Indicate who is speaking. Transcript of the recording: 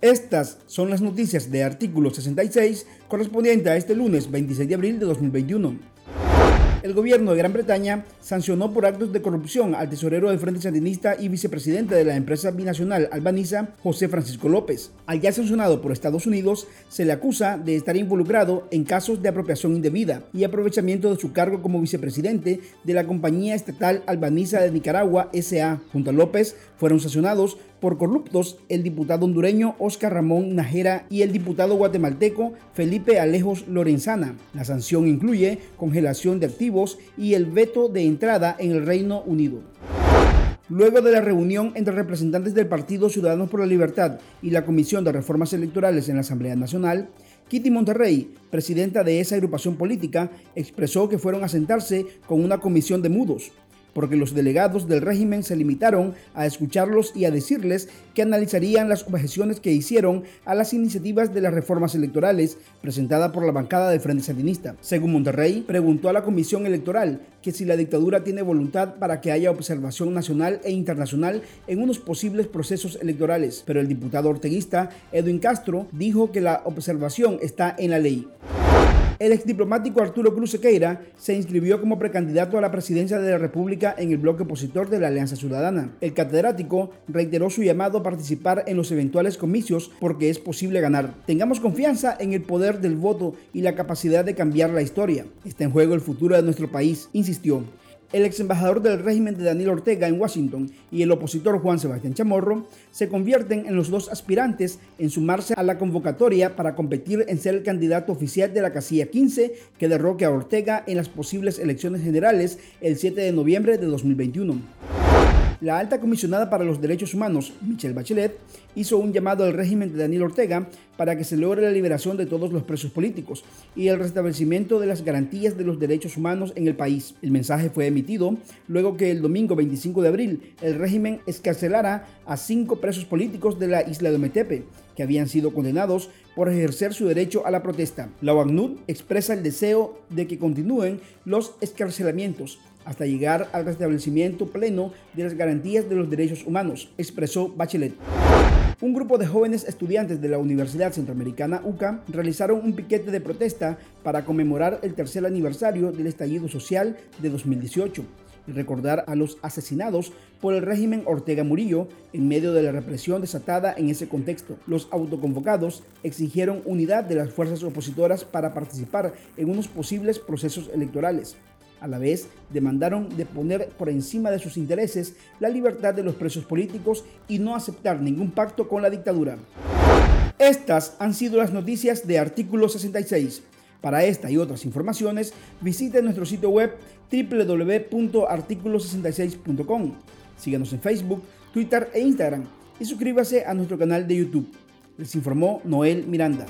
Speaker 1: Estas son las noticias de artículo 66 correspondiente a este lunes 26 de abril de 2021 el gobierno de Gran Bretaña sancionó por actos de corrupción al tesorero del Frente Sandinista y vicepresidente de la empresa binacional albanesa, José Francisco López. Al ya sancionado por Estados Unidos, se le acusa de estar involucrado en casos de apropiación indebida y aprovechamiento de su cargo como vicepresidente de la compañía estatal albanesa de Nicaragua, SA. Junto a López fueron sancionados por corruptos el diputado hondureño Oscar Ramón Najera y el diputado guatemalteco Felipe Alejos Lorenzana. La sanción incluye congelación de activos y el veto de entrada en el Reino Unido. Luego de la reunión entre representantes del Partido Ciudadanos por la Libertad y la Comisión de Reformas Electorales en la Asamblea Nacional, Kitty Monterrey, presidenta de esa agrupación política, expresó que fueron a sentarse con una comisión de mudos, porque los delegados del régimen se limitaron a escucharlos y a decirles que analizarían las objeciones que hicieron a las iniciativas de las reformas electorales presentadas por la bancada del Frente Sandinista. Según Monterrey, preguntó a la Comisión Electoral que si la dictadura tiene voluntad para que haya observación nacional e internacional en unos posibles procesos electorales, pero el diputado orteguista Edwin Castro dijo que la observación está en la ley. El exdiplomático Arturo Cruz Sequeira se inscribió como precandidato a la presidencia de la República en el bloque opositor de la Alianza Ciudadana. El catedrático reiteró su llamado a participar en los eventuales comicios porque es posible ganar. Tengamos confianza en el poder del voto y la capacidad de cambiar la historia. Está en juego el futuro de nuestro país, insistió el ex embajador del régimen de Daniel Ortega en Washington y el opositor Juan Sebastián Chamorro se convierten en los dos aspirantes en sumarse a la convocatoria para competir en ser el candidato oficial de la casilla 15 que derroque a Ortega en las posibles elecciones generales el 7 de noviembre de 2021. La alta comisionada para los derechos humanos, Michelle Bachelet, hizo un llamado al régimen de Daniel Ortega para que se logre la liberación de todos los presos políticos y el restablecimiento de las garantías de los derechos humanos en el país. El mensaje fue emitido luego que el domingo 25 de abril el régimen escarcelara a cinco presos políticos de la isla de Metepe, que habían sido condenados por ejercer su derecho a la protesta. La OACNUD expresa el deseo de que continúen los escarcelamientos hasta llegar al restablecimiento pleno de las garantías de los derechos humanos, expresó Bachelet. Un grupo de jóvenes estudiantes de la Universidad Centroamericana UCA realizaron un piquete de protesta para conmemorar el tercer aniversario del estallido social de 2018 y recordar a los asesinados por el régimen Ortega Murillo en medio de la represión desatada en ese contexto. Los autoconvocados exigieron unidad de las fuerzas opositoras para participar en unos posibles procesos electorales. A la vez, demandaron de poner por encima de sus intereses la libertad de los presos políticos y no aceptar ningún pacto con la dictadura. Estas han sido las noticias de Artículo 66. Para esta y otras informaciones, visite nuestro sitio web www.articulo66.com. Síganos en Facebook, Twitter e Instagram y suscríbase a nuestro canal de YouTube. Les informó Noel Miranda.